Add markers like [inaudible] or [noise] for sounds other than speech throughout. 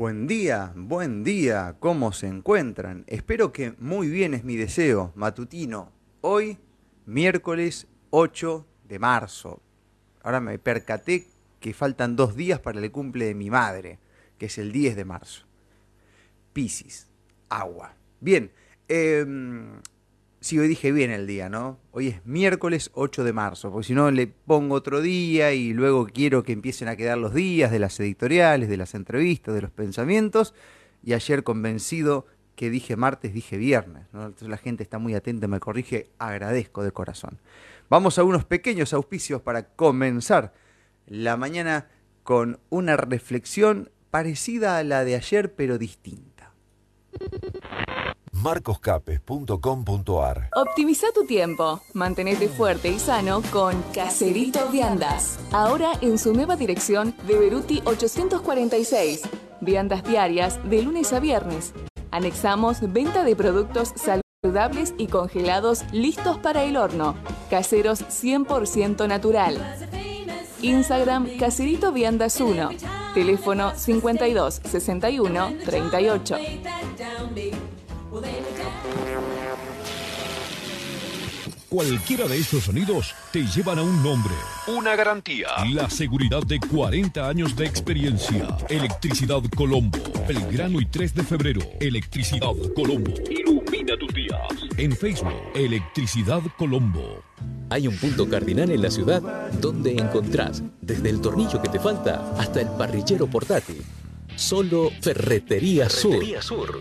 Buen día, buen día, ¿cómo se encuentran? Espero que muy bien es mi deseo matutino. Hoy, miércoles 8 de marzo. Ahora me percaté que faltan dos días para el cumple de mi madre, que es el 10 de marzo. Piscis, agua. Bien, eh, Sí, hoy dije bien el día, ¿no? Hoy es miércoles 8 de marzo, porque si no le pongo otro día y luego quiero que empiecen a quedar los días de las editoriales, de las entrevistas, de los pensamientos. Y ayer convencido que dije martes, dije viernes. ¿no? Entonces la gente está muy atenta, me corrige, agradezco de corazón. Vamos a unos pequeños auspicios para comenzar la mañana con una reflexión parecida a la de ayer, pero distinta marcoscapes.com.ar Optimiza tu tiempo, mantenete fuerte y sano con Caserito Viandas. Ahora en su nueva dirección de Beruti 846. Viandas diarias de lunes a viernes. Anexamos venta de productos saludables y congelados listos para el horno. Caseros 100% natural. Instagram Caserito Viandas 1. Teléfono 52 61 38. Cualquiera de estos sonidos te llevan a un nombre, una garantía. La seguridad de 40 años de experiencia. Electricidad Colombo. Belgrano y 3 de febrero. Electricidad Colombo. Ilumina tus días. En Facebook, Electricidad Colombo. Hay un punto cardinal en la ciudad donde encontrás desde el tornillo que te falta hasta el parrillero portátil. Solo Ferretería, Ferretería Sur.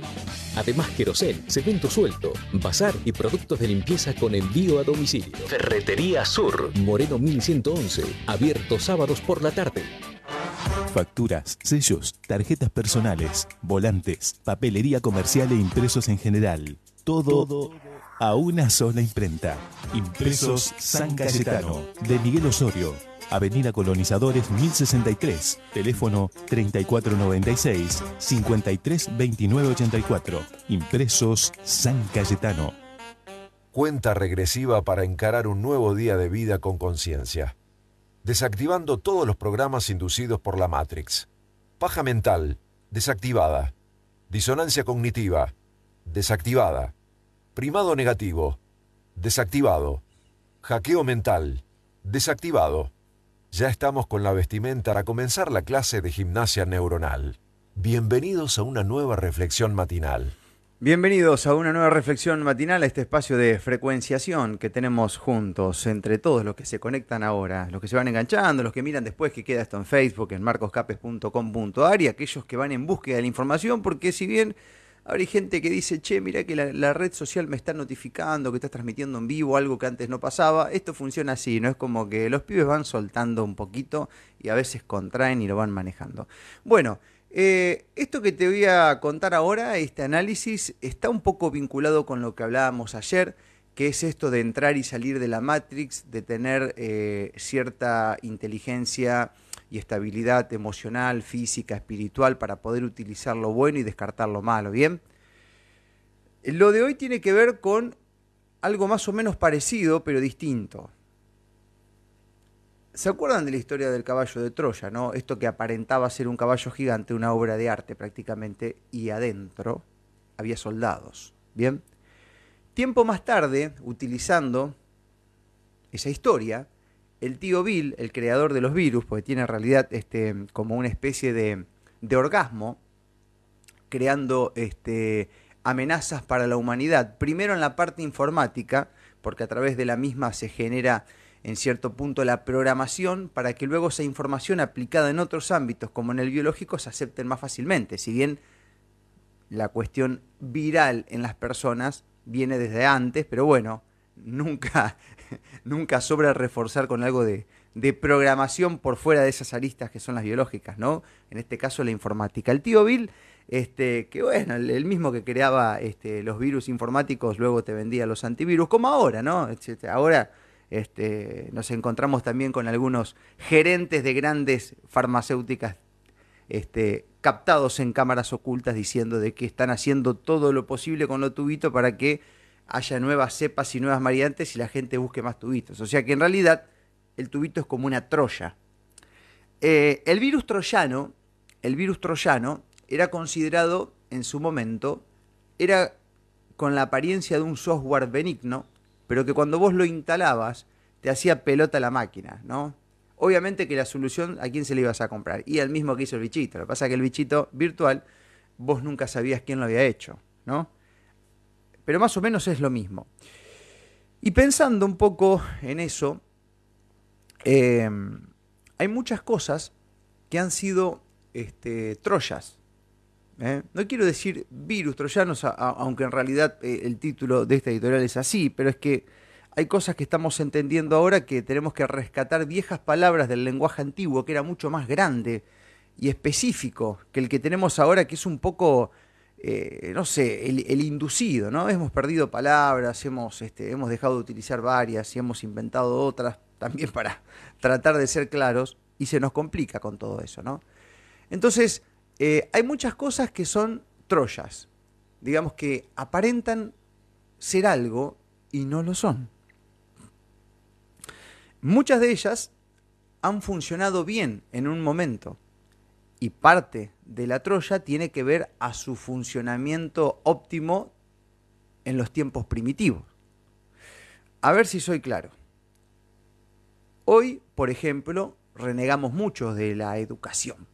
Además, querosén, cemento suelto, bazar y productos de limpieza con envío a domicilio. Ferretería Sur. Moreno 1111, abierto sábados por la tarde. Facturas, sellos, tarjetas personales, volantes, papelería comercial e impresos en general. Todo, a una sola imprenta. Impresos San Cayetano, de Miguel Osorio, Avenida Colonizadores 1063, teléfono 3496 532984. Impresos San Cayetano. Cuenta regresiva para encarar un nuevo día de vida con conciencia. Desactivando todos los programas inducidos por la Matrix. Paja mental, desactivada. Disonancia cognitiva, desactivada. Primado negativo, desactivado. Hackeo mental, desactivado. Ya estamos con la vestimenta para comenzar la clase de gimnasia neuronal. Bienvenidos a una nueva reflexión matinal. Bienvenidos a una nueva reflexión matinal, a este espacio de frecuenciación que tenemos juntos entre todos los que se conectan ahora, los que se van enganchando, los que miran después que queda esto en Facebook, en marcoscapes.com.ar y aquellos que van en búsqueda de la información, porque si bien Ahora hay gente que dice, che, mira que la, red social me está notificando que estás transmitiendo en vivo algo que antes no pasaba. Esto funciona así, ¿no? Es como que los pibes van soltando un poquito y a veces contraen y lo van manejando. Bueno, eh, esto que te voy a contar ahora, este análisis, está un poco vinculado con lo que hablábamos ayer, que es esto de entrar y salir de la Matrix, de tener eh, cierta inteligencia y estabilidad emocional, física, espiritual para poder utilizar lo bueno y descartar lo malo, ¿bien? Lo de hoy tiene que ver con algo más o menos parecido, pero distinto. ¿Se acuerdan de la historia del caballo de Troya, no? Esto que aparentaba ser un caballo gigante, una obra de arte prácticamente, y adentro había soldados, ¿bien? Tiempo más tarde, utilizando esa historia, el tío Bill, el creador de los virus, porque tiene en realidad este, como una especie de, de orgasmo, creando este, amenazas para la humanidad. Primero en la parte informática, porque a través de la misma se genera en cierto punto la programación para que luego esa información aplicada en otros ámbitos, como en el biológico, se acepten más fácilmente. Si bien la cuestión viral en las personas viene desde antes, pero bueno, nunca [laughs] nunca sobra reforzar con algo de, programación por fuera de esas aristas que son las biológicas, ¿no? En este caso la informática. El tío Bill, este, que bueno, el, mismo que creaba este, los virus informáticos, luego te vendía los antivirus, como ahora, ¿no? Ahora este, nos encontramos también con algunos gerentes de grandes farmacéuticas este, captados en cámaras ocultas diciendo de que están haciendo todo lo posible con lo tubito para que haya nuevas cepas y nuevas variantes y la gente busque más tubitos. O sea que en realidad el tubito es como una troya. Eh, el virus troyano, el virus troyano era considerado en su momento, era con la apariencia de un software benigno, pero que cuando vos lo instalabas te hacía pelota la máquina, ¿no? Obviamente que la solución, ¿a quién se le ibas a comprar? Y al mismo que hizo el bichito. Lo que pasa es que el bichito virtual, vos nunca sabías quién lo había hecho, ¿no? Pero más o menos es lo mismo. Y pensando un poco en eso, eh, hay muchas cosas que han sido este, troyas. ¿eh? No quiero decir virus troyanos, aunque en realidad eh, el título de esta editorial es así, pero es que hay cosas que estamos entendiendo ahora que tenemos que rescatar viejas palabras del lenguaje antiguo, que era mucho más grande y específico que el que tenemos ahora, que es un poco, eh, no sé, el, inducido, ¿no? Hemos perdido palabras, hemos, este, hemos dejado de utilizar varias y hemos inventado otras también para tratar de ser claros y se nos complica con todo eso, ¿no? Entonces, eh, hay muchas cosas que son troyas, digamos que aparentan ser algo y no lo son. Muchas de ellas han funcionado bien en un momento y parte de la Troya tiene que ver a su funcionamiento óptimo en los tiempos primitivos. A ver si soy claro. Hoy, por ejemplo, renegamos mucho de la educación,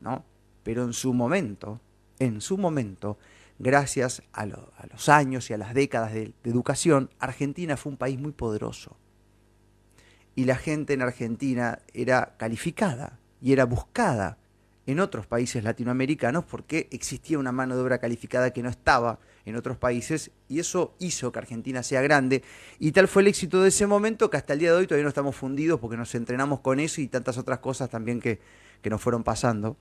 ¿no? Pero en su momento, en su momento, gracias a, lo- a los años y a las décadas de educación, Argentina fue un país muy poderoso. Y la gente en Argentina era calificada y era buscada en otros países latinoamericanos porque existía una mano de obra calificada que no estaba en otros países y eso hizo que Argentina sea grande y tal fue el éxito de ese momento que hasta el día de hoy todavía no estamos fundidos porque nos entrenamos con eso y tantas otras cosas también que, que nos fueron pasando.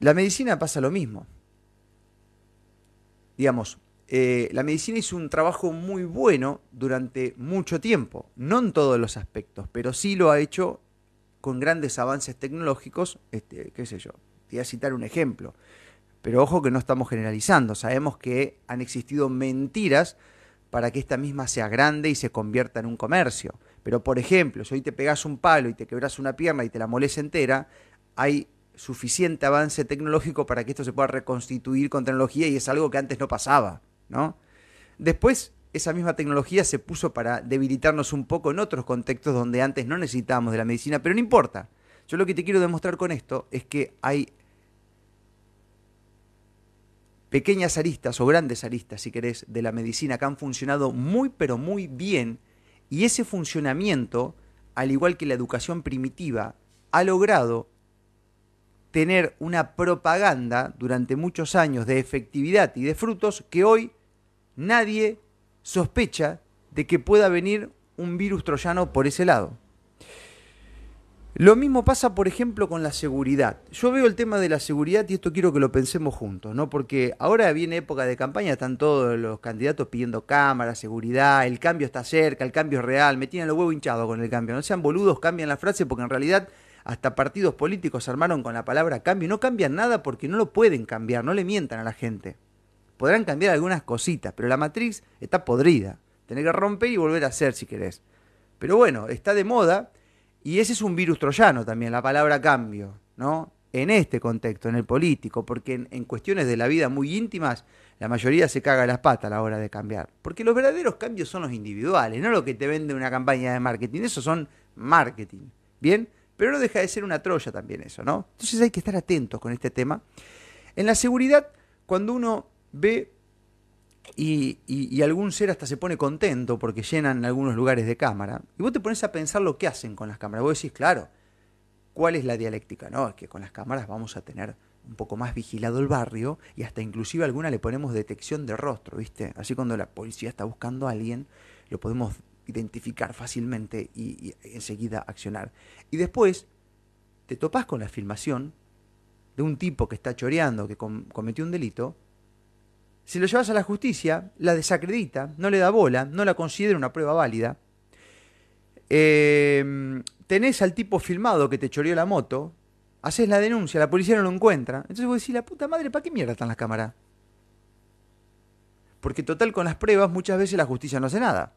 La medicina pasa lo mismo. Digamos, eh, la medicina hizo un trabajo muy bueno durante mucho tiempo, no en todos los aspectos, pero sí lo ha hecho con grandes avances tecnológicos, este, qué sé yo, voy a citar un ejemplo, pero ojo que no estamos generalizando, sabemos que han existido mentiras para que esta misma sea grande y se convierta en un comercio. Pero por ejemplo, si hoy te pegas un palo y te quebras una pierna y te la moles entera, hay suficiente avance tecnológico para que esto se pueda reconstituir con tecnología y es algo que antes no pasaba, ¿no? Después, esa misma tecnología se puso para debilitarnos un poco en otros contextos donde antes no necesitábamos de la medicina, pero no importa. Yo lo que te quiero demostrar con esto es que hay pequeñas aristas o grandes aristas, si querés, de la medicina que han funcionado muy pero muy bien y ese funcionamiento, al igual que la educación primitiva, ha logrado tener una propaganda durante muchos años de efectividad y de frutos que hoy nadie sospecha de que pueda venir un virus troyano por ese lado. Lo mismo pasa, por ejemplo, con la seguridad. Yo veo el tema de la seguridad y esto quiero que lo pensemos juntos, ¿no? Porque ahora viene época de campaña, están todos los candidatos pidiendo cámaras, seguridad, el cambio está cerca, el cambio es real, me tienen los huevos hinchados con el cambio. No sean boludos, cambian la frase porque en realidad hasta partidos políticos se armaron con la palabra cambio y no cambian nada porque no lo pueden cambiar, no le mientan a la gente. Podrán cambiar algunas cositas, pero la matriz está podrida. Tener que romper y volver a hacer si querés. Pero bueno, está de moda y ese es un virus troyano también, la palabra cambio, ¿no? En este contexto, en el político, porque en, en cuestiones de la vida muy íntimas, la mayoría se caga las patas a la hora de cambiar. Porque los verdaderos cambios son los individuales, no lo que te vende una campaña de marketing. Eso son marketing, ¿bien? Pero no deja de ser una troya también eso, ¿no? Entonces hay que estar atentos con este tema. En la seguridad, cuando uno ve y, algún ser hasta se pone contento porque llenan algunos lugares de cámara, y vos te pones a pensar lo que hacen con las cámaras. Vos decís, claro, ¿cuál es la dialéctica? No, es que con las cámaras vamos a tener un poco más vigilado el barrio y hasta inclusive a alguna le ponemos detección de rostro, ¿viste? Así cuando la policía está buscando a alguien, lo podemos identificar fácilmente y, enseguida accionar. Y después te topás con la filmación de un tipo que está choreando, que com- cometió un delito, si lo llevas a la justicia, la desacredita, no le da bola, no la considera una prueba válida. Eh, tenés al tipo filmado que te choreó la moto, haces la denuncia, la policía no lo encuentra. Entonces vos decís, la puta madre, ¿para qué mierda están las cámaras? Porque total con las pruebas muchas veces la justicia no hace nada.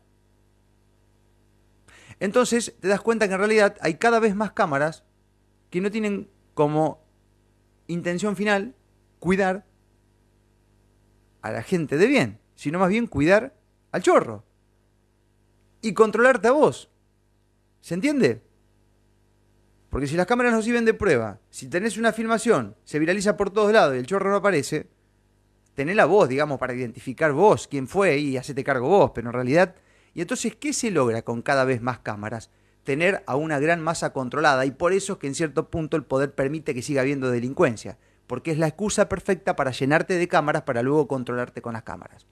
Entonces te das cuenta que en realidad hay cada vez más cámaras que no tienen como intención final cuidar a la gente de bien, sino más bien cuidar al chorro y controlarte a vos. ¿Se entiende? Porque si las cámaras no sirven de prueba, si tenés una filmación, se viraliza por todos lados y el chorro no aparece, tenés la voz, digamos, para identificar vos quién fue y hacete cargo vos, pero en realidad... ¿Y entonces qué se logra con cada vez más cámaras? Tener a una gran masa controlada y por eso es que en cierto punto el poder permite que siga habiendo delincuencia, porque es la excusa perfecta para llenarte de cámaras para luego controlarte con las cámaras.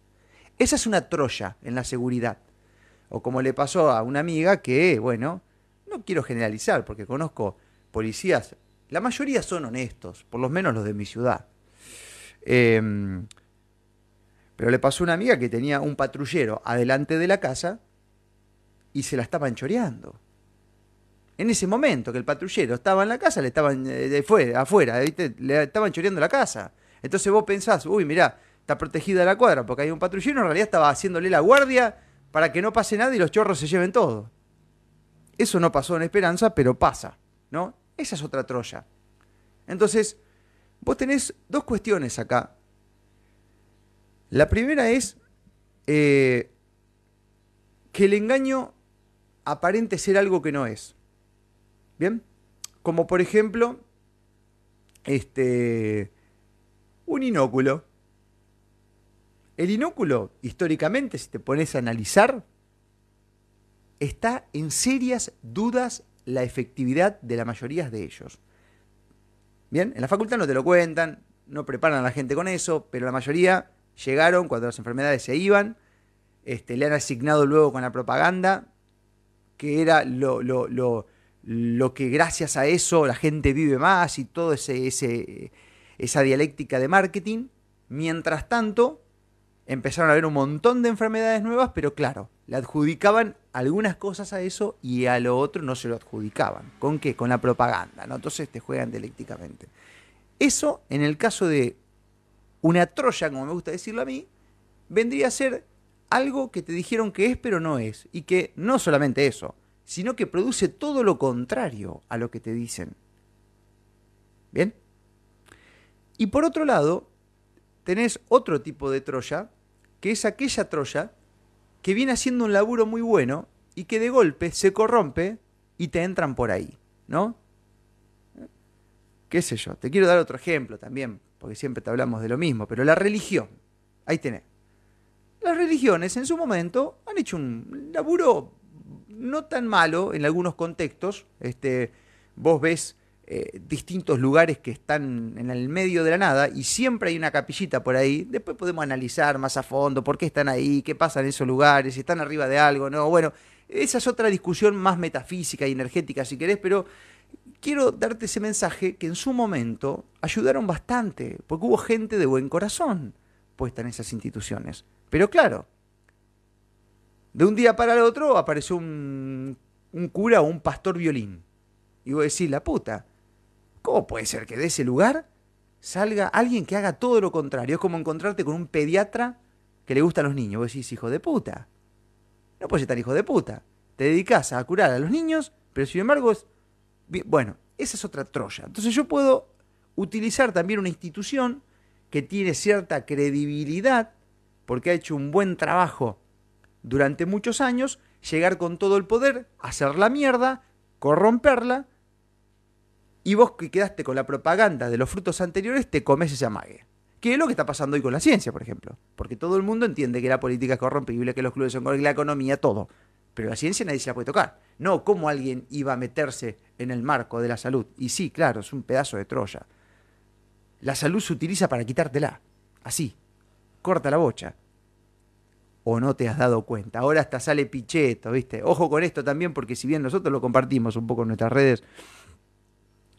Esa es una troya en la seguridad. O como le pasó a una amiga que, bueno, no quiero generalizar porque conozco policías, la mayoría son honestos, por lo menos los de mi ciudad. Em, pero le pasó a una amiga que tenía un patrullero adelante de la casa y se la estaban choreando. En ese momento que el patrullero estaba en la casa, le estaban eh, fuera, afuera, le estaban choreando la casa. Entonces vos pensás, uy, mirá, está protegida la cuadra porque hay un patrullero, en realidad estaba haciéndole la guardia para que no pase nada y los chorros se lleven todo. Eso no pasó en Esperanza, pero pasa, ¿no? Esa es otra Troya. Entonces, vos tenés dos cuestiones acá. La primera es eh, que el engaño aparente ser algo que no es. ¿Bien? Como por ejemplo, este, un inóculo. El inóculo, históricamente, si te pones a analizar, está en serias dudas la efectividad de la mayoría de ellos. Bien, en la facultad no te lo cuentan, no preparan a la gente con eso, pero la mayoría llegaron cuando las enfermedades se iban, este, le han asignado luego con la propaganda, que era lo, lo, lo, lo que gracias a eso la gente vive más y toda ese, ese, esa dialéctica de marketing. Mientras tanto, empezaron a haber un montón de enfermedades nuevas, pero claro, le adjudicaban algunas cosas a eso y a lo otro no se lo adjudicaban. ¿Con qué? Con la propaganda, ¿no? Entonces te juegan dialécticamente. Eso, en el caso de una Troya, como me gusta decirlo a mí, vendría a ser algo que te dijeron que es pero no es. Y que no solamente eso, sino que produce todo lo contrario a lo que te dicen. ¿Bien? Y por otro lado, tenés otro tipo de Troya, que es aquella Troya que viene haciendo un laburo muy bueno y que de golpe se corrompe y te entran por ahí, ¿no? ¿Qué sé yo? Te quiero dar otro ejemplo también, porque siempre te hablamos de lo mismo, pero la religión, ahí tenés. Las religiones en su momento han hecho un laburo no tan malo en algunos contextos. Este, vos ves eh, distintos lugares que están en el medio de la nada y siempre hay una capillita por ahí. Después podemos analizar más a fondo por qué están ahí, qué pasa en esos lugares, si están arriba de algo, no. Bueno, esa es otra discusión más metafísica y energética si querés, pero quiero darte ese mensaje que en su momento ayudaron bastante, porque hubo gente de buen corazón puesta en esas instituciones. Pero claro, de un día para el otro apareció un, un cura o un pastor violín. Y vos decís, la puta, ¿Cómo puede ser que de ese lugar salga alguien que haga todo lo contrario? Es como encontrarte con un pediatra que le gusta a los niños. Vos decís, hijo de puta. No puedes estar hijo de puta. Te dedicas a curar a los niños, pero sin embargo es... Bueno, esa es otra Troya. Entonces yo puedo utilizar también una institución que tiene cierta credibilidad, porque ha hecho un buen trabajo durante muchos años, llegar con todo el poder, hacer la mierda, corromperla, y vos que quedaste con la propaganda de los frutos anteriores, te comes ese amague. ¿Qué es lo que está pasando hoy con la ciencia, por ejemplo? Porque todo el mundo entiende que la política es corrompible, que los clubes son corrompibles, la economía, todo. Pero la ciencia nadie se la puede tocar. No, cómo alguien iba a meterse en el marco de la salud. Y sí, claro, es un pedazo de Troya. La salud se utiliza para quitártela. Así. Corta la bocha. O no te has dado cuenta. Ahora hasta sale picheto, ¿viste? Ojo con esto también, porque si bien nosotros lo compartimos un poco en nuestras redes,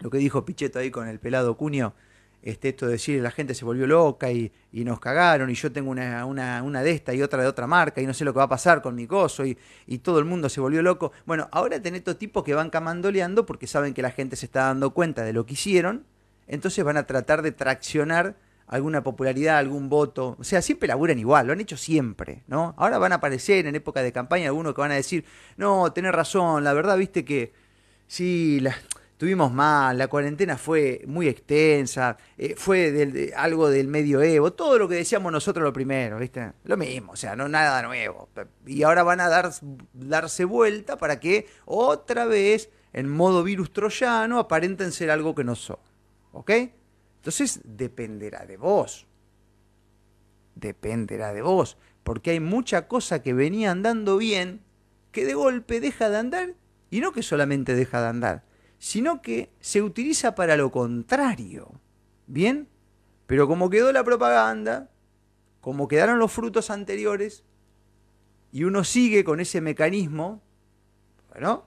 lo que dijo Pichetto ahí con el pelado Cunio, este, esto de decir la gente se volvió loca y, nos cagaron y yo tengo una, una, una, de esta y otra de otra marca y no sé lo que va a pasar con mi coso y, y todo el mundo se volvió loco. Bueno, ahora tenés estos tipos que van camandoleando porque saben que la gente se está dando cuenta de lo que hicieron, entonces van a tratar de traccionar alguna popularidad, algún voto. O sea, siempre laburan igual, lo han hecho siempre, ¿no? Ahora van a aparecer en época de campaña algunos que van a decir, no, tenés razón, la verdad, viste que sí, la, tuvimos mal, la cuarentena fue muy extensa, eh, fue algo del medioevo, todo lo que decíamos nosotros lo primero, ¿viste? Lo mismo, o sea, no nada nuevo. Y ahora van a dar, darse vuelta para que otra vez, en modo virus troyano, aparenten ser algo que no son. ¿Ok? Entonces dependerá de vos. Dependerá de vos. Porque hay mucha cosa que venía andando bien que de golpe deja de andar y no que solamente deja de andar, sino que se utiliza para lo contrario. ¿Bien? Pero como quedó la propaganda, como quedaron los frutos anteriores, y uno sigue con ese mecanismo, bueno,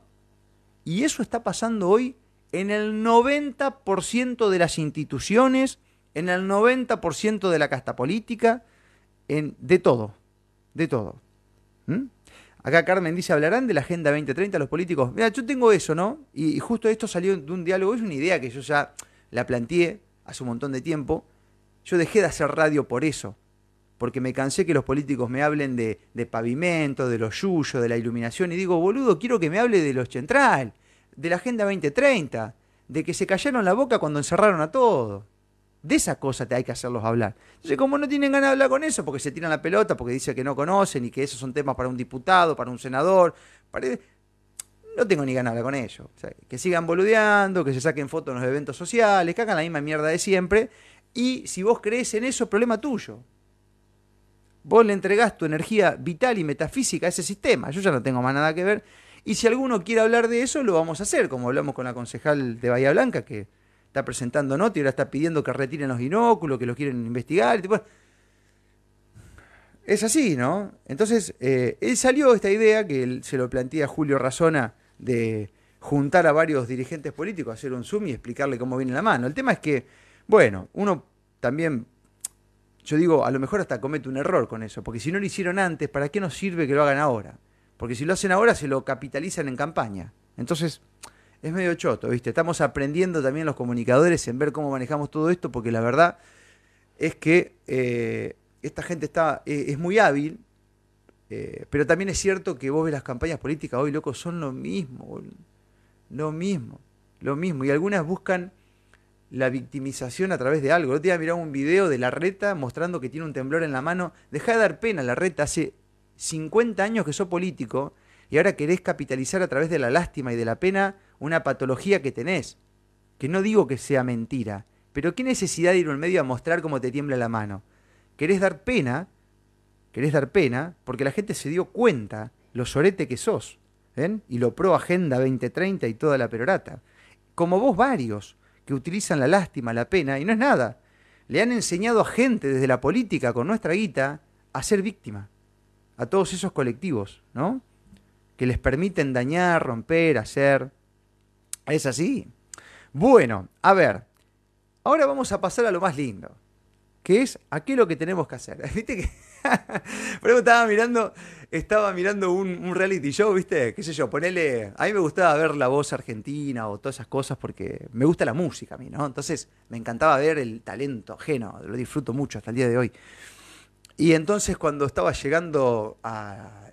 y eso está pasando hoy en el 90% de las instituciones, en el 90% de la casta política, en, de todo, de todo. ¿Mm? Acá Carmen dice, hablarán de la Agenda 2030 los políticos. Mira, yo tengo eso, ¿no? Y, justo esto salió de un diálogo, es una idea que yo ya la planteé hace un montón de tiempo. Yo dejé de hacer radio por eso, porque me cansé que los políticos me hablen de, de pavimento, de los yuyos, de la iluminación, y digo, boludo, quiero que me hable de los central, de la Agenda 2030, de que se callaron la boca cuando encerraron a todos. De esa cosa te hay que hacerlos hablar. Entonces, como no tienen ganas de hablar con eso, porque se tiran la pelota, porque dicen que no conocen y que esos son temas para un diputado, para un senador, para... no tengo ni ganas de hablar con ellos. Que sigan boludeando, que se saquen fotos en los eventos sociales, que hagan la misma mierda de siempre. Y si vos crees en eso, problema tuyo. Vos le entregás tu energía vital y metafísica a ese sistema. Yo ya no tengo más nada que ver. Y si alguno quiere hablar de eso, lo vamos a hacer, como hablamos con la concejal de Bahía Blanca, que está presentando nota y ahora está pidiendo que retiren los binóculos, que los quieren investigar. y Es así, ¿no? Entonces, eh, él salió esta idea que se lo plantea Julio Razona de juntar a varios dirigentes políticos, hacer un Zoom y explicarle cómo viene la mano. El tema es que, bueno, uno también, yo digo, a lo mejor hasta comete un error con eso, porque si no lo hicieron antes, ¿para qué nos sirve que lo hagan ahora? Porque si lo hacen ahora, se lo capitalizan en campaña. Entonces, es medio choto, ¿viste? Estamos aprendiendo también los comunicadores en ver cómo manejamos todo esto, porque la verdad es que eh, esta gente está, eh, es muy hábil, eh, pero también es cierto que vos ves las campañas políticas hoy, loco, son lo mismo, lo mismo, lo mismo. Y algunas buscan la victimización a través de algo. El otro día miraba un video de la reta mostrando que tiene un temblor en la mano. Deja de dar pena la reta, hace 50 años que sos político y ahora querés capitalizar a través de la lástima y de la pena una patología que tenés. Que no digo que sea mentira, pero qué necesidad de ir a un medio a mostrar cómo te tiembla la mano. Querés dar pena, querés dar pena, porque la gente se dio cuenta lo sorete que sos. ¿ven? Y lo pro Agenda 2030 y toda la perorata. Como vos varios que utilizan la lástima, la pena, y no es nada. Le han enseñado a gente desde la política con nuestra guita a ser víctima. A todos esos colectivos, ¿no? Que les permiten dañar, romper, hacer. Es así. Bueno, a ver. Ahora vamos a pasar a lo más lindo. Que es lo que tenemos que hacer. [laughs] Viste que. [laughs] Ejemplo, estaba mirando, estaba mirando un, un reality show, ¿viste? ¿Qué sé yo? Ponele. A mí me gustaba ver la voz argentina o todas esas cosas porque me gusta la música a mí, ¿no? Entonces me encantaba ver el talento ajeno. Lo disfruto mucho hasta el día de hoy. Y entonces cuando estaba llegando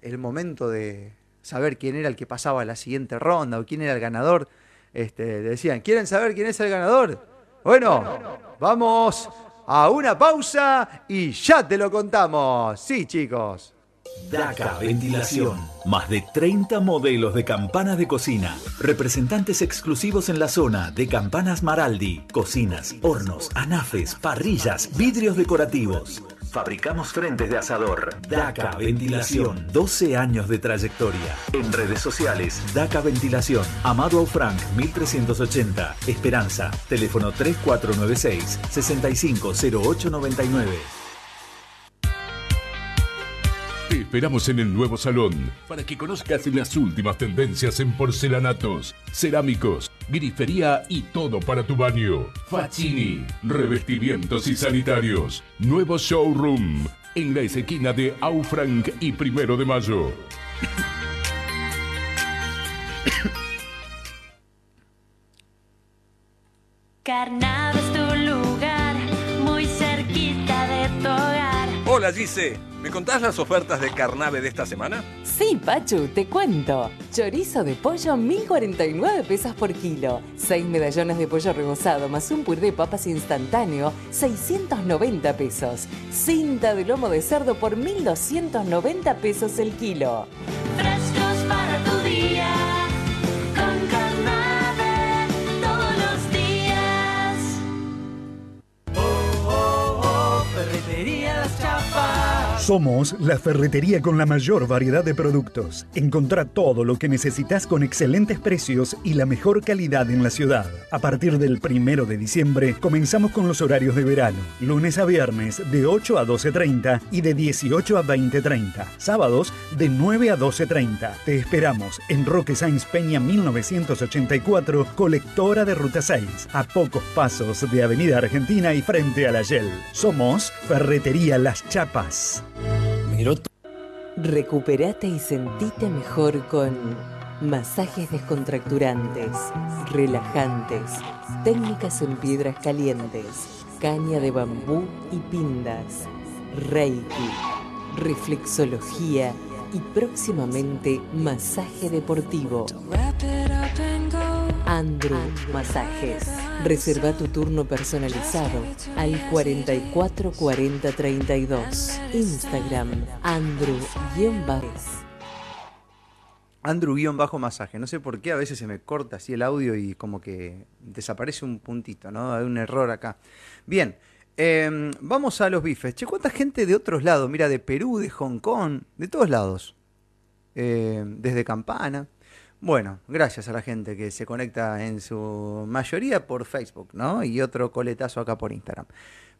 el momento de saber quién era el que pasaba la siguiente ronda o quién era el ganador, este, decían, ¿quieren saber quién es el ganador? Bueno, vamos a una pausa y ya te lo contamos. Sí, chicos. DACA Ventilación. Más de 30 modelos de campanas de cocina. Representantes exclusivos en la zona de Campanas Maraldi. Cocinas, hornos, anafes, parrillas, vidrios decorativos. Fabricamos frentes de asador. DACA Ventilación. 12 años de trayectoria. En redes sociales, DACA Ventilación. Amado Frank 1380. Esperanza. Teléfono 3496 650899. Esperamos en el nuevo salón para que conozcas las últimas tendencias en porcelanatos, cerámicos, grifería y todo para tu baño. Facini, revestimientos y sanitarios. Nuevo showroom en la esquina de Aufranc y Primero de Mayo. Carnado es tu lugar, Hola Gise, ¿me contás las ofertas de carnave de esta semana? Sí, Pachu, te cuento. Chorizo de pollo, 1049 pesos por kilo. Seis medallones de pollo rebozado más un puré de papas instantáneo, 690 pesos. Cinta de lomo de cerdo por 1290 pesos el kilo. Somos la ferretería con la mayor variedad de productos. Encontrá todo lo que necesitas con excelentes precios y la mejor calidad en la ciudad. A partir del primero de diciembre comenzamos con los horarios de verano. Lunes a viernes de 8 a 12.30 y de 18 a 20.30. Sábados de 9 a 12.30. Te esperamos en Roque Sáenz Peña 1984, colectora de Ruta 6, a pocos pasos de Avenida Argentina y frente a la Shell. Somos Ferretería Las Chapas. Recuperate y sentite mejor con masajes descontracturantes, relajantes, técnicas en piedras calientes, caña de bambú y pindas, reiki, reflexología y próximamente masaje deportivo. Andrew Masajes. Reserva tu turno personalizado al 44 40 32. Instagram Andrew-Bajes. Andrew-masaje. No sé por qué a veces se me corta así el audio y como que desaparece un puntito, ¿no? Hay un error acá. Bien, eh, vamos a los bifes. Che, ¿cuánta gente de otros lados? Mira, de Perú, de Hong Kong, de todos lados. Eh, desde Campana. Bueno, gracias a la gente que se conecta en su mayoría por Facebook, ¿no? Y otro coletazo acá por Instagram.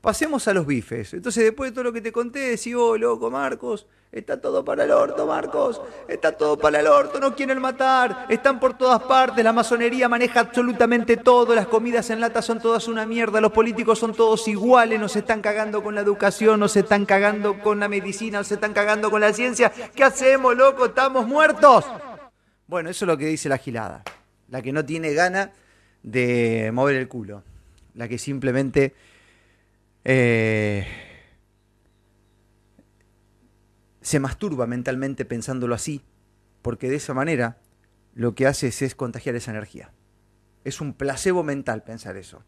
Pasemos a los bifes. Entonces, después de todo lo que te conté, decís, oh, loco, Marcos, está todo para el orto, Marcos, está todo para el orto, no quieren matar, están por todas partes, la masonería maneja absolutamente todo, las comidas en lata son todas una mierda, los políticos son todos iguales, nos están cagando con la educación, nos están cagando con la medicina, nos están cagando con la ciencia. ¿Qué hacemos, loco? ¿Estamos muertos? Bueno, eso es lo que dice la gilada. La que no tiene gana de mover el culo. La que simplemente eh, se masturba mentalmente pensándolo así. Porque de esa manera lo que hace es, contagiar esa energía. Es un placebo mental pensar eso.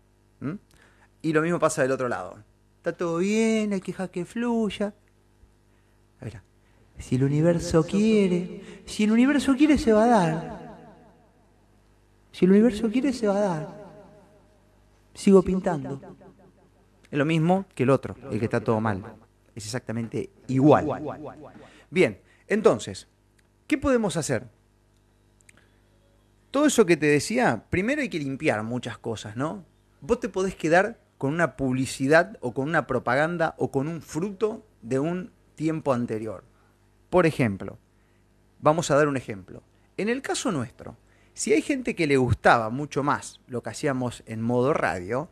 Y lo mismo pasa del otro lado. Está todo bien, hay que dejar que fluya. A ver, si el universo quiere, si el universo quiere se va a dar. Si el universo quiere se va a dar. Sigo pintando. Es lo mismo que el otro, el que está todo mal. Es exactamente igual. Bien, entonces, ¿qué podemos hacer? Todo eso que te decía, primero hay que limpiar muchas cosas, ¿no? Vos te podés quedar con una publicidad o con una propaganda o con un fruto de un tiempo anterior. Por ejemplo, vamos a dar un ejemplo. En el caso nuestro, si hay gente que le gustaba mucho más lo que hacíamos en modo radio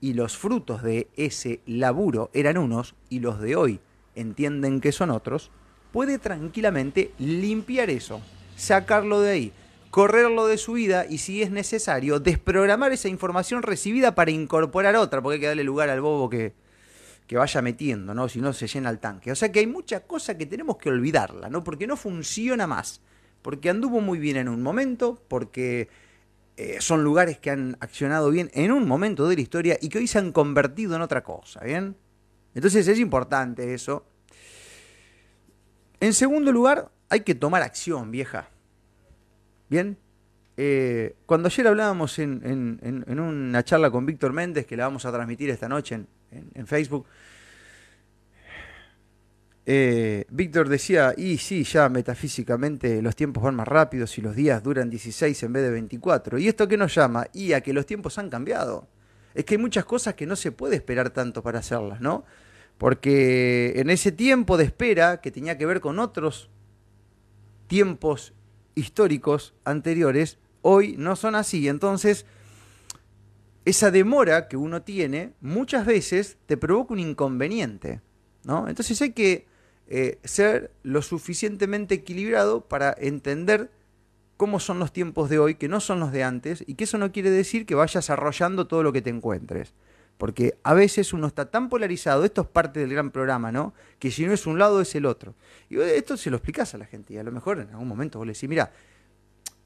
y los frutos de ese laburo eran unos y los de hoy entienden que son otros, puede tranquilamente limpiar eso, sacarlo de ahí, correrlo de su vida y si es necesario, desprogramar esa información recibida para incorporar otra, porque hay que darle lugar al bobo que, que vaya metiendo, ¿no? Si no se llena el tanque. O sea que hay mucha cosa que tenemos que olvidarla, ¿no? Porque no funciona más. Porque anduvo muy bien en un momento, porque eh, son lugares que han accionado bien en un momento de la historia y que hoy se han convertido en otra cosa, ¿bien? Entonces es importante eso. En segundo lugar, hay que tomar acción, vieja. ¿Bien? Eh, cuando ayer hablábamos en, una charla con Víctor Méndez, que la vamos a transmitir esta noche en Facebook, eh, Víctor decía, y sí, ya metafísicamente los tiempos van más rápidos y los días duran 16 en vez de 24. ¿Y esto qué nos llama? Y a que los tiempos han cambiado. Es que hay muchas cosas que no se puede esperar tanto para hacerlas, ¿no? Porque en ese tiempo de espera, que tenía que ver con otros tiempos históricos anteriores, hoy no son así. Entonces, esa demora que uno tiene muchas veces te provoca un inconveniente, ¿no? Entonces hay que eh, ser lo suficientemente equilibrado para entender cómo son los tiempos de hoy, que no son los de antes, y que eso no quiere decir que vayas arrollando todo lo que te encuentres. Porque a veces uno está tan polarizado, esto es parte del gran programa, ¿no? Que si no es un lado, es el otro. Y esto se lo explicás a la gente y a lo mejor en algún momento vos le decís, mira,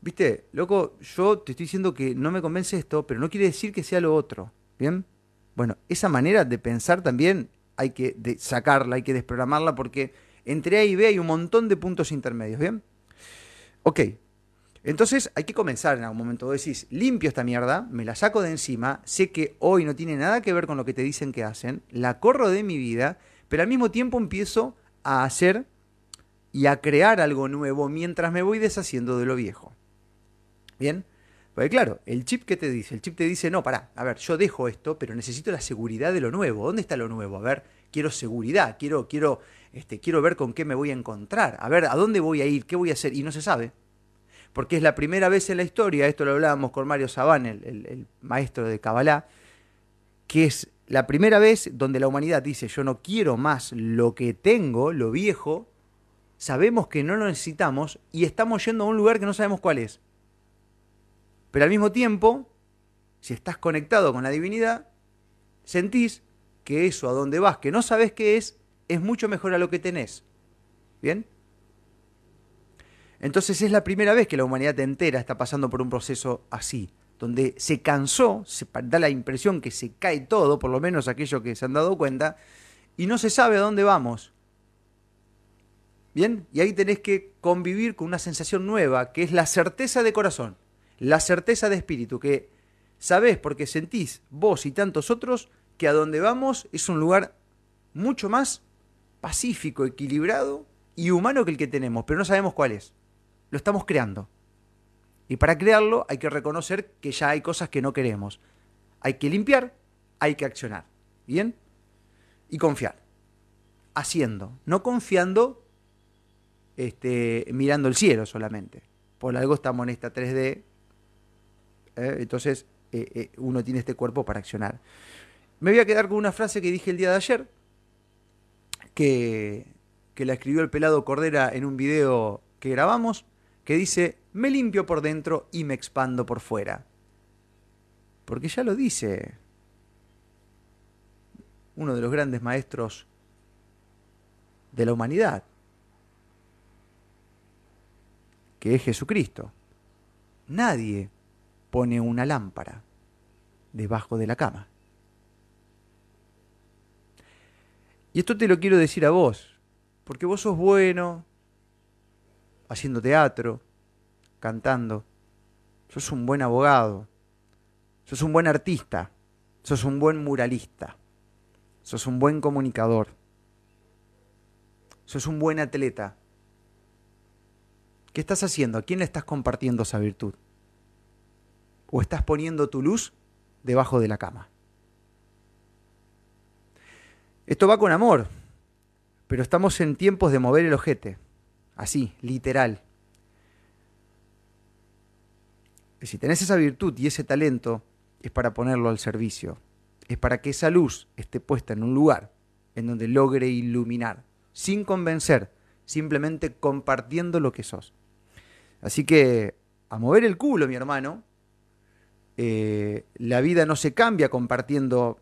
viste, loco, yo te estoy diciendo que no me convence esto, pero no quiere decir que sea lo otro. ¿Bien? Bueno, esa manera de pensar también hay que sacarla, hay que desprogramarla porque entre A y B hay un montón de puntos intermedios. ¿Bien? Ok. Entonces hay que comenzar en algún momento. Vos decís, limpio esta mierda, me la saco de encima, sé que hoy no tiene nada que ver con lo que te dicen que hacen, la corro de mi vida, pero al mismo tiempo empiezo a hacer y a crear algo nuevo mientras me voy deshaciendo de lo viejo. ¿Bien? Porque claro, el chip que te dice, el chip te dice, no, pará, a ver, yo dejo esto, pero necesito la seguridad de lo nuevo. ¿Dónde está lo nuevo? A ver, quiero seguridad, quiero, quiero, este, quiero ver con qué me voy a encontrar, a ver, a dónde voy a ir, qué voy a hacer, y no se sabe. Porque es la primera vez en la historia, esto lo hablábamos con Mario Sabán, el, el- el maestro de Kabbalah, que es la primera vez donde la humanidad dice, yo no quiero más lo que tengo, lo viejo, sabemos que no lo necesitamos y estamos yendo a un lugar que no sabemos cuál es. Pero al mismo tiempo, si estás conectado con la divinidad, sentís que eso a donde vas, que no sabes qué es, es mucho mejor a lo que tenés. ¿Bien? Entonces es la primera vez que la humanidad entera está pasando por un proceso así, donde se cansó, se da la impresión que se cae todo, por lo menos aquellos que se han dado cuenta, y no se sabe a dónde vamos. Bien, y ahí tenés que convivir con una sensación nueva, que es la certeza de corazón, la certeza de espíritu, que sabés porque sentís vos y tantos otros que a donde vamos es un lugar mucho más pacífico, equilibrado y humano que el que tenemos, pero no sabemos cuál es. Lo estamos creando. Y para crearlo hay que reconocer que ya hay cosas que no queremos. Hay que limpiar, hay que accionar. ¿Bien? Y confiar. Haciendo. No confiando este, mirando el cielo solamente. Por algo estamos en esta 3D. ¿Eh? Entonces eh, eh, uno tiene este cuerpo para accionar. Me voy a quedar con una frase que dije el día de ayer, que, que la escribió el pelado Cordera en un video que grabamos, que dice, me limpio por dentro y me expando por fuera. Porque ya lo dice uno de los grandes maestros de la humanidad, que es Jesucristo. Nadie pone una lámpara debajo de la cama. Y esto te lo quiero decir a vos, porque vos sos bueno haciendo teatro, cantando, sos un buen abogado, sos un buen artista, sos un buen muralista, sos un buen comunicador, sos un buen atleta. ¿Qué estás haciendo? ¿A quién le estás compartiendo esa virtud? ¿O estás poniendo tu luz debajo de la cama? Esto va con amor, pero estamos en tiempos de mover el ojete, así, literal. Si tenés esa virtud y ese talento, es para ponerlo al servicio, es para que esa luz esté puesta en un lugar en donde logre iluminar, sin convencer, simplemente compartiendo lo que sos. Así que a mover el culo, mi hermano, eh, la vida no se cambia compartiendo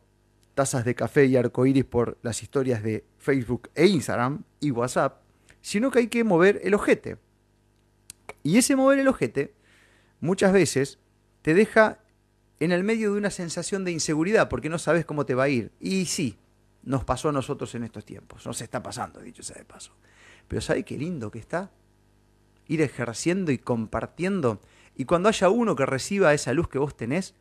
tazas de café y arcoíris por las historias de Facebook e Instagram y WhatsApp, sino que hay que mover el ojete. Y ese mover el ojete muchas veces te deja en el medio de una sensación de inseguridad porque no sabes cómo te va a ir. Y sí, nos pasó a nosotros en estos tiempos, nos está pasando, dicho sea de paso. Pero ¿sabes qué lindo que está? Ir ejerciendo y compartiendo. Y cuando haya uno que reciba esa luz que vos tenés,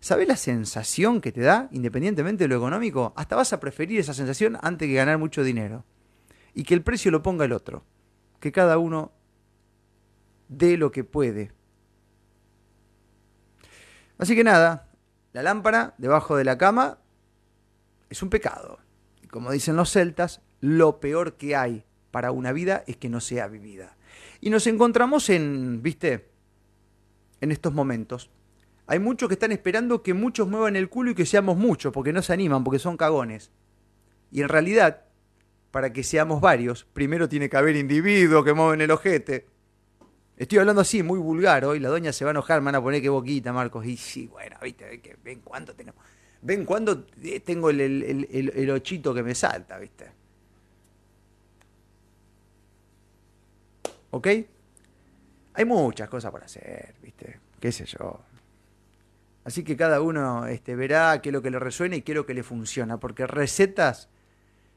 ¿sabés la sensación que te da, independientemente de lo económico? Hasta vas a preferir esa sensación antes que ganar mucho dinero. Y que el precio lo ponga el otro. Que cada uno dé lo que puede. Así que nada, la lámpara debajo de la cama es un pecado. Y como dicen los celtas, lo peor que hay para una vida es que no sea vivida. Y nos encontramos en, viste, en estos momentos. Hay muchos que están esperando que muchos muevan el culo y que seamos muchos, porque no se animan, porque son cagones. Y en realidad, para que seamos varios, primero tiene que haber individuos que mueven el ojete. Estoy hablando así, muy vulgar hoy, la doña se va a enojar, me van a poner que boquita, Marcos. Y sí, bueno, viste, ven cuánto tenemos. Ven cuando eh, tengo el- el- el ochito que me salta, ¿viste? ¿Ok? Hay muchas cosas por hacer, ¿viste? ¿Qué sé yo? Así que cada uno este, verá qué es lo que le resuena y qué es lo que le funciona, porque recetas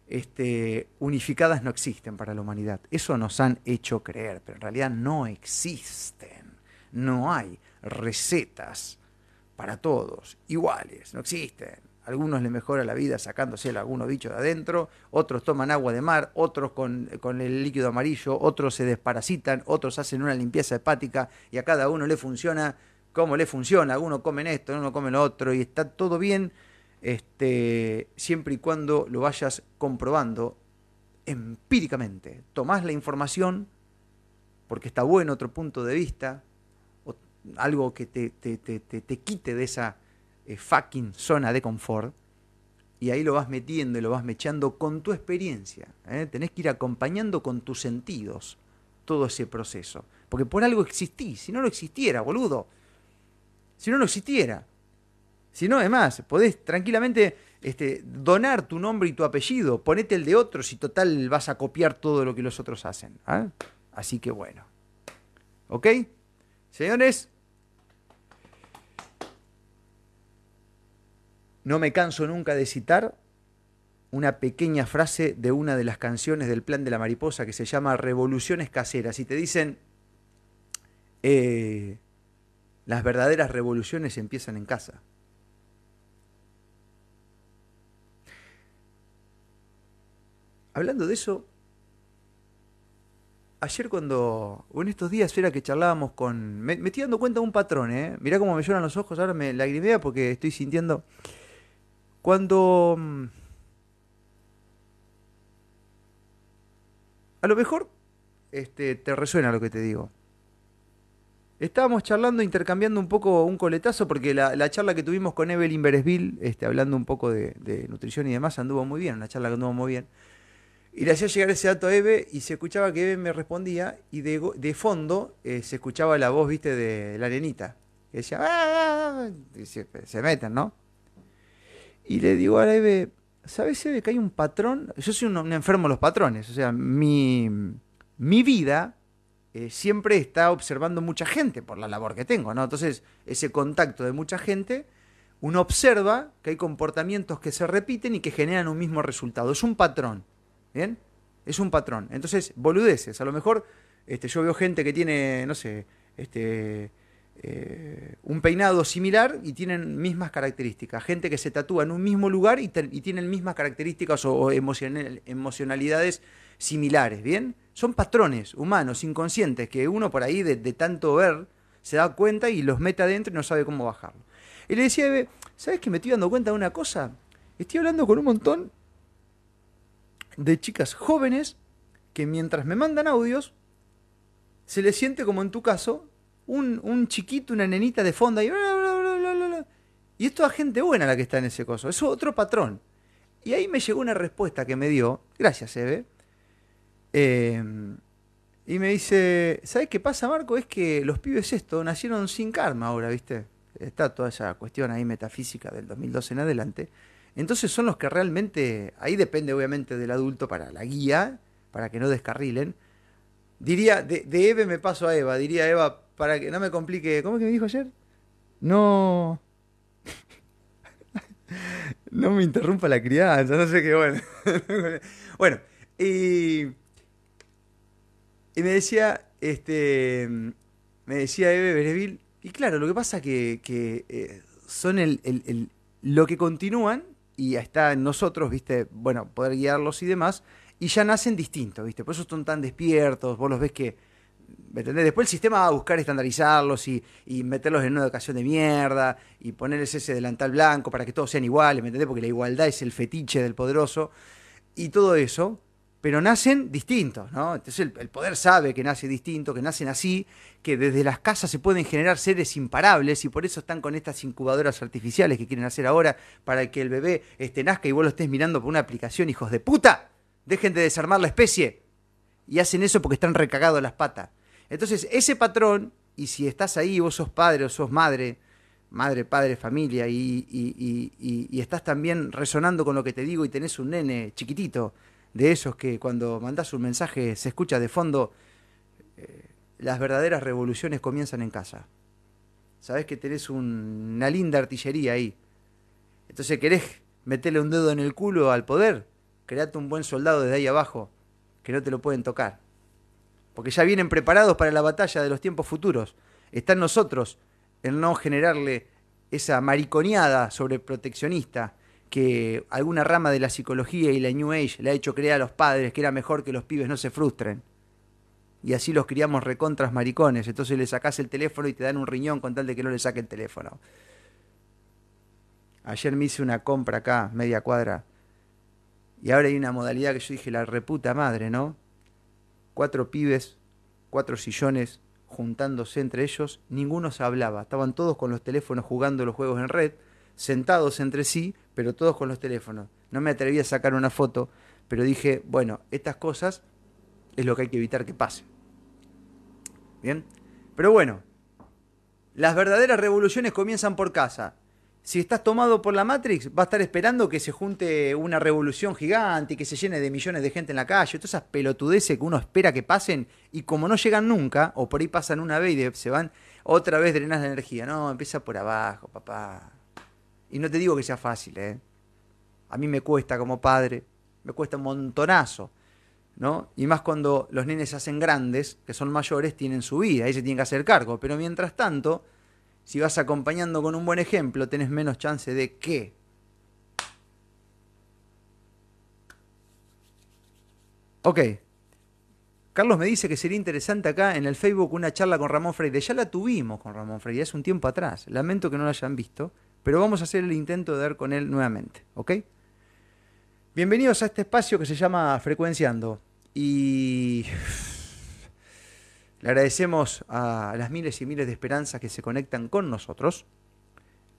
este, unificadas no existen para la humanidad. Eso nos han hecho creer, pero en realidad no existen. No hay recetas para todos iguales, no existen. Algunos les mejora la vida sacándose algunos bichos de adentro, otros toman agua de mar, otros con, con el líquido amarillo, otros se desparasitan, otros hacen una limpieza hepática y a cada uno le funciona como le funciona. Algunos comen esto, uno come lo otro y está todo bien este, siempre y cuando lo vayas comprobando empíricamente. Tomás la información porque está bueno otro punto de vista, o algo que te- te- te- te quite de esa eh, fucking zona de confort, y ahí lo vas metiendo y lo vas mechando con tu experiencia. ¿eh? Tenés que ir acompañando con tus sentidos todo ese proceso. Porque por algo existís, si no, no existiera, boludo. Si no, no existiera. Si no, además, podés tranquilamente este, donar tu nombre y tu apellido, ponete el de otros y total vas a copiar todo lo que los otros hacen. ¿ah? Así que bueno. ¿Ok? Señores, no me canso nunca de citar una pequeña frase de una de las canciones del Plan de la Mariposa que se llama Revoluciones Caseras. Y te dicen, eh, las verdaderas revoluciones empiezan en casa. Hablando de eso, ayer cuando, o en estos días era que charlábamos con, me, me estoy dando cuenta de un patrón, ¿eh? Mirá cómo me lloran los ojos, ahora me lagrimea porque estoy sintiendo, cuando, mm, a lo mejor, este, te resuena lo que te digo. Estábamos charlando, intercambiando un poco un coletazo, porque la, la charla que tuvimos con Evelyn Beresville, este, hablando un poco de, nutrición y demás, anduvo muy bien, una charla que anduvo muy bien. Y le hacía llegar ese dato a Eve y se escuchaba que Eve me respondía y de, de fondo eh, se escuchaba la voz, viste, de la nenita. Que decía, "Ah", y se, se meten, ¿no? Y le digo a Eve, ¿sabes, Eve, que hay un patrón? Yo soy un, un enfermo de los patrones, o sea, mi, mi vida eh, siempre está observando mucha gente por la labor que tengo, ¿no? Entonces, ese contacto de mucha gente, uno observa que hay comportamientos que se repiten y que generan un mismo resultado. Es un patrón, ¿bien? Es un patrón. Entonces, boludeces. A lo mejor este, yo veo gente que tiene, no sé, este, eh, un peinado similar y tienen mismas características. Gente que se tatúa en un mismo lugar y, tienen mismas características o, emocional- emocionalidades similares, ¿bien? Son patrones humanos, inconscientes, que uno por ahí de, tanto ver se da cuenta y los mete adentro y no sabe cómo bajarlo. Y le decía, ¿sabes que me estoy dando cuenta de una cosa? Estoy hablando con un montón de chicas jóvenes que mientras me mandan audios, se les siente como en tu caso, un, chiquito, una nenita de fondo y bla, bla, bla. Y es toda gente buena la que está en ese coso. Es otro patrón. Y ahí me llegó una respuesta que me dio, gracias Eve, eh, y me dice, ¿sabes qué pasa Marco? Es que los pibes esto nacieron sin karma ahora, ¿viste? Está toda esa cuestión ahí metafísica del 2012 en adelante. Entonces son los que realmente, ahí depende obviamente del adulto para la guía, para que no descarrilen. Diría, de, de Eve me paso a Eva, diría Eva, para que no me complique, ¿cómo es que me dijo ayer? No... [laughs] no me interrumpa la crianza, no sé qué, bueno. [laughs] bueno, y, y me decía, este, me decía Eve Bereville, y claro, lo que pasa que, que eh, son el, el- el- lo que continúan y está en nosotros, viste, bueno, poder guiarlos y demás, y ya nacen distintos, viste, por eso son tan despiertos, vos los ves que, ¿me entendés? Después el sistema va a buscar estandarizarlos y, y meterlos en una educación de mierda y ponerles ese delantal blanco para que todos sean iguales, ¿me entendés? Porque la igualdad es el fetiche del poderoso y todo eso, pero nacen distintos, ¿no? Entonces el, poder sabe que nace distinto, que nacen así, que desde las casas se pueden generar seres imparables y por eso están con estas incubadoras artificiales que quieren hacer ahora para que el bebé este, nazca y vos lo estés mirando por una aplicación, hijos de puta. Dejen de desarmar la especie. Y hacen eso porque están recagados las patas. Entonces, ese patrón, y si estás ahí, vos sos padre o sos madre madre, padre, familia, y, y- y- y- estás también resonando con lo que te digo y tenés un nene chiquitito, de esos que cuando mandás un mensaje se escucha de fondo, eh, las verdaderas revoluciones comienzan en casa. Sabés que tenés un- una linda artillería ahí. Entonces querés meterle un dedo en el culo al poder, create un buen soldado desde ahí abajo, que no te lo pueden tocar. Porque ya vienen preparados para la batalla de los tiempos futuros. Está en nosotros el no generarle esa mariconeada sobre proteccionista que alguna rama de la psicología y la New Age le ha hecho creer a los padres que era mejor que los pibes no se frustren. Y así los criamos recontras maricones. Entonces le sacás el teléfono y te dan un riñón con tal de que no le saque el teléfono. Ayer me hice una compra acá, media cuadra. Y ahora hay una modalidad que yo dije, la reputa madre, ¿no? Cuatro pibes, cuatro sillones juntándose entre ellos, ninguno se hablaba. Estaban todos con los teléfonos jugando los juegos en red, sentados entre sí, pero todos con los teléfonos. No me atreví a sacar una foto, pero dije, bueno, estas cosas es lo que hay que evitar que pase. Bien, pero bueno, las verdaderas revoluciones comienzan por casa. Si estás tomado por la Matrix, va a estar esperando que se junte una revolución gigante y que se llene de millones de gente en la calle. Todas esas pelotudeces que uno espera que pasen y como no llegan nunca, o por ahí pasan una vez y se van, otra vez drenas de energía. No, empieza por abajo, papá. Y no te digo que sea fácil, ¿eh? A mí me cuesta como padre, me cuesta un montonazo, ¿no? Y más cuando los nenes se hacen grandes, que son mayores, tienen su vida, ahí se tienen que hacer cargo. Pero mientras tanto, si vas acompañando con un buen ejemplo, tenés menos chance de que Ok. Carlos me dice que sería interesante acá en el Facebook una charla con Ramón Freire. Ya la tuvimos con Ramón Freire hace un tiempo atrás. Lamento que no la hayan visto, pero vamos a hacer el intento de dar con él nuevamente. ¿Ok? Bienvenidos a este espacio que se llama Frecuenciando. Y le agradecemos a las miles y miles de esperanzas que se conectan con nosotros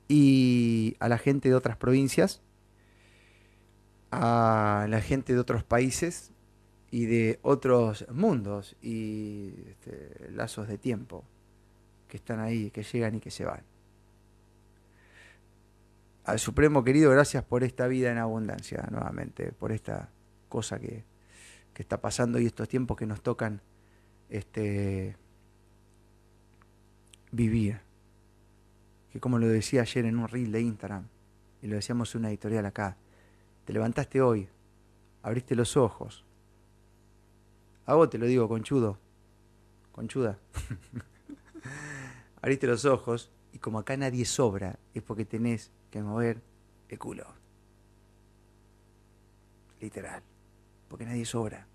y a la gente de otras provincias, a la gente de otros países y de otros mundos y este, lazos de tiempo que están ahí, que llegan y que se van. Al Supremo querido, gracias por esta vida en abundancia nuevamente, por esta cosa que, que está pasando y estos tiempos que nos tocan este, vivir. Que como lo decía ayer en un reel de Instagram, y lo decíamos en una editorial acá, te levantaste hoy, abriste los ojos. A vos te lo digo, conchudo, conchuda. [laughs] abriste los ojos y como acá nadie sobra, es porque tenés que mover el culo. Literal. Porque nadie sobra.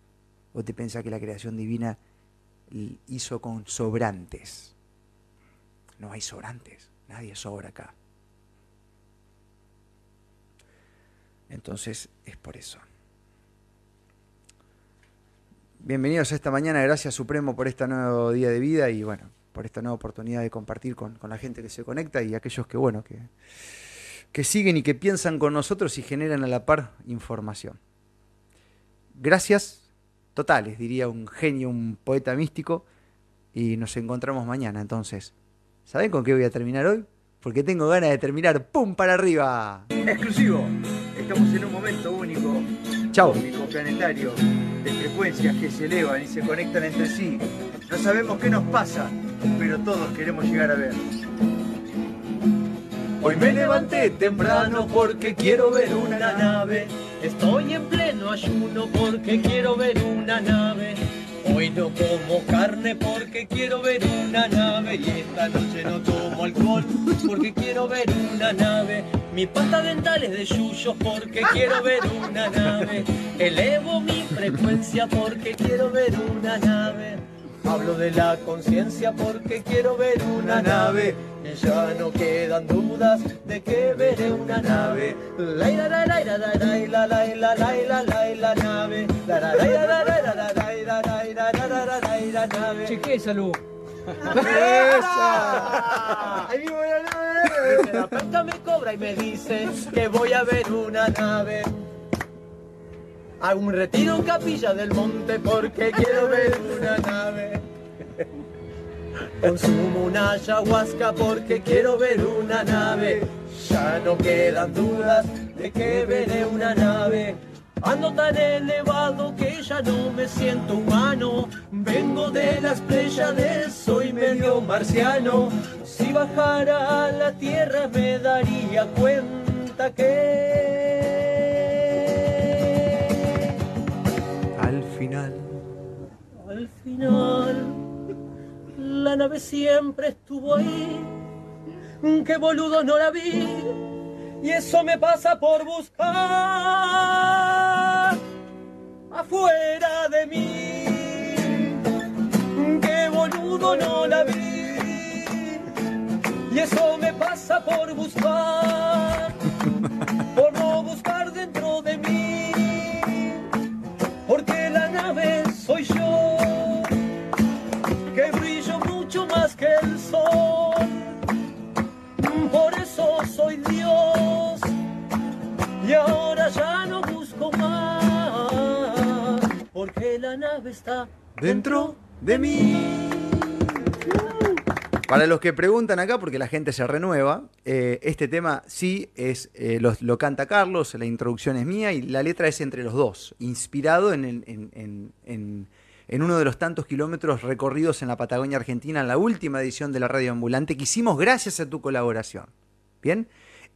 Vos te pensás que la creación divina hizo con sobrantes. No hay sobrantes. Nadie sobra acá. Entonces es por eso. Bienvenidos a esta mañana, gracias Supremo por este nuevo día de vida y bueno, por esta nueva oportunidad de compartir con, con la gente que se conecta y aquellos que bueno, que, que siguen y que piensan con nosotros y generan a la par información. Gracias totales, diría un genio, un poeta místico, y nos encontramos mañana. Entonces, ¿saben con qué voy a terminar hoy? Porque tengo ganas de terminar ¡pum! para arriba. Exclusivo. Estamos en un momento único, Chao. cósmico, planetario, de frecuencias que se elevan y se conectan entre sí. No sabemos qué nos pasa, pero todos queremos llegar a ver. Hoy me levanté temprano porque quiero ver una nave. Estoy en pleno ayuno porque quiero ver una nave. Hoy no como carne porque quiero ver una nave. Y esta noche no tomo alcohol porque quiero ver una nave. Mi pasta dental es de yuyos porque quiero ver una nave. Elevo mi frecuencia porque quiero ver una nave. Hablo de la conciencia porque quiero ver una nave. Y ya no quedan dudas de que veré una nave. La la la la la la la la la la la la la nave. La la la la la la la la la la la la la la la nave. Cheque salud. ¡Esa! ¡Ahí vivo la nave! Mi terapeuta me cobra y me dice que voy a ver una nave. Hago un retiro en Capilla del Monte porque quiero ver una nave. Consumo una ayahuasca porque quiero ver una nave. Ya no quedan dudas de que veré una nave. Ando tan elevado que ya no me siento humano. Vengo de las Pléyades, soy medio marciano. Si bajara a la tierra me daría cuenta que nave siempre estuvo ahí. Que boludo no la vi. Y eso me pasa por buscar afuera de mí. Que boludo no la vi. Y eso me pasa por buscar, por no buscar soy Dios y ahora ya no busco más, porque la nave está Dentro de mí. Para los que preguntan acá, porque la gente se renueva, eh, este tema sí es eh, lo, lo canta Carlos, la introducción es mía y la letra es entre los dos, inspirado en, el- en- en- en- en uno de los tantos kilómetros recorridos en la Patagonia Argentina en la última edición de la Radio Ambulante que hicimos gracias a tu colaboración. Bien,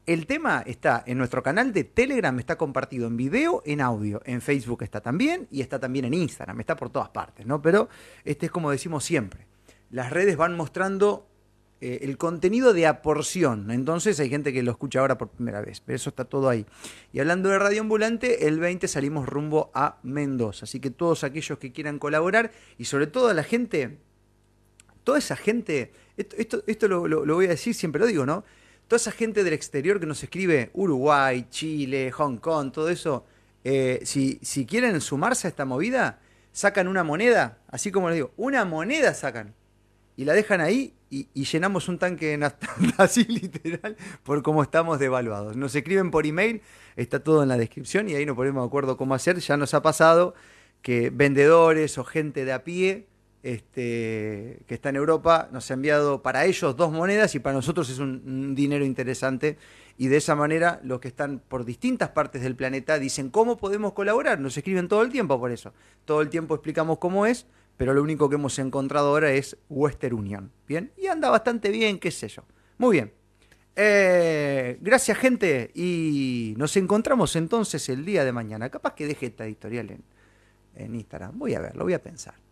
el tema está en nuestro canal de Telegram, está compartido en video, en audio, en Facebook está también y está también en Instagram, está por todas partes, ¿no? Pero este es como decimos siempre, las redes van mostrando eh, el contenido de a porción, entonces hay gente que lo escucha ahora por primera vez, pero eso está todo ahí. Y hablando de Radio Ambulante, el 20 salimos rumbo a Mendoza, así que todos aquellos que quieran colaborar y sobre todo a la gente toda esa gente, esto, esto, esto lo voy a decir, siempre lo digo, ¿no? Toda esa gente del exterior que nos escribe, Uruguay, Chile, Hong Kong, todo eso, eh, si, si quieren sumarse a esta movida, sacan una moneda, así como les digo, una moneda sacan y la dejan ahí y, llenamos un tanque de así [laughs] literal, por cómo estamos devaluados. Nos escriben por email, está todo en la descripción y ahí nos ponemos de acuerdo cómo hacer. Ya nos ha pasado que vendedores o gente de a pie este, que está en Europa nos ha enviado para ellos dos monedas y para nosotros es un, dinero interesante. Y de esa manera los que están por distintas partes del planeta dicen cómo podemos colaborar. Nos escriben todo el tiempo por eso. Todo el tiempo explicamos cómo es, pero lo único que hemos encontrado ahora es Western Union. Bien, y anda bastante bien, qué sé yo. Muy bien. Eh, gracias gente y nos encontramos entonces el día de mañana. Capaz que deje esta editorial en, en Instagram. Voy a ver, lo voy a pensar.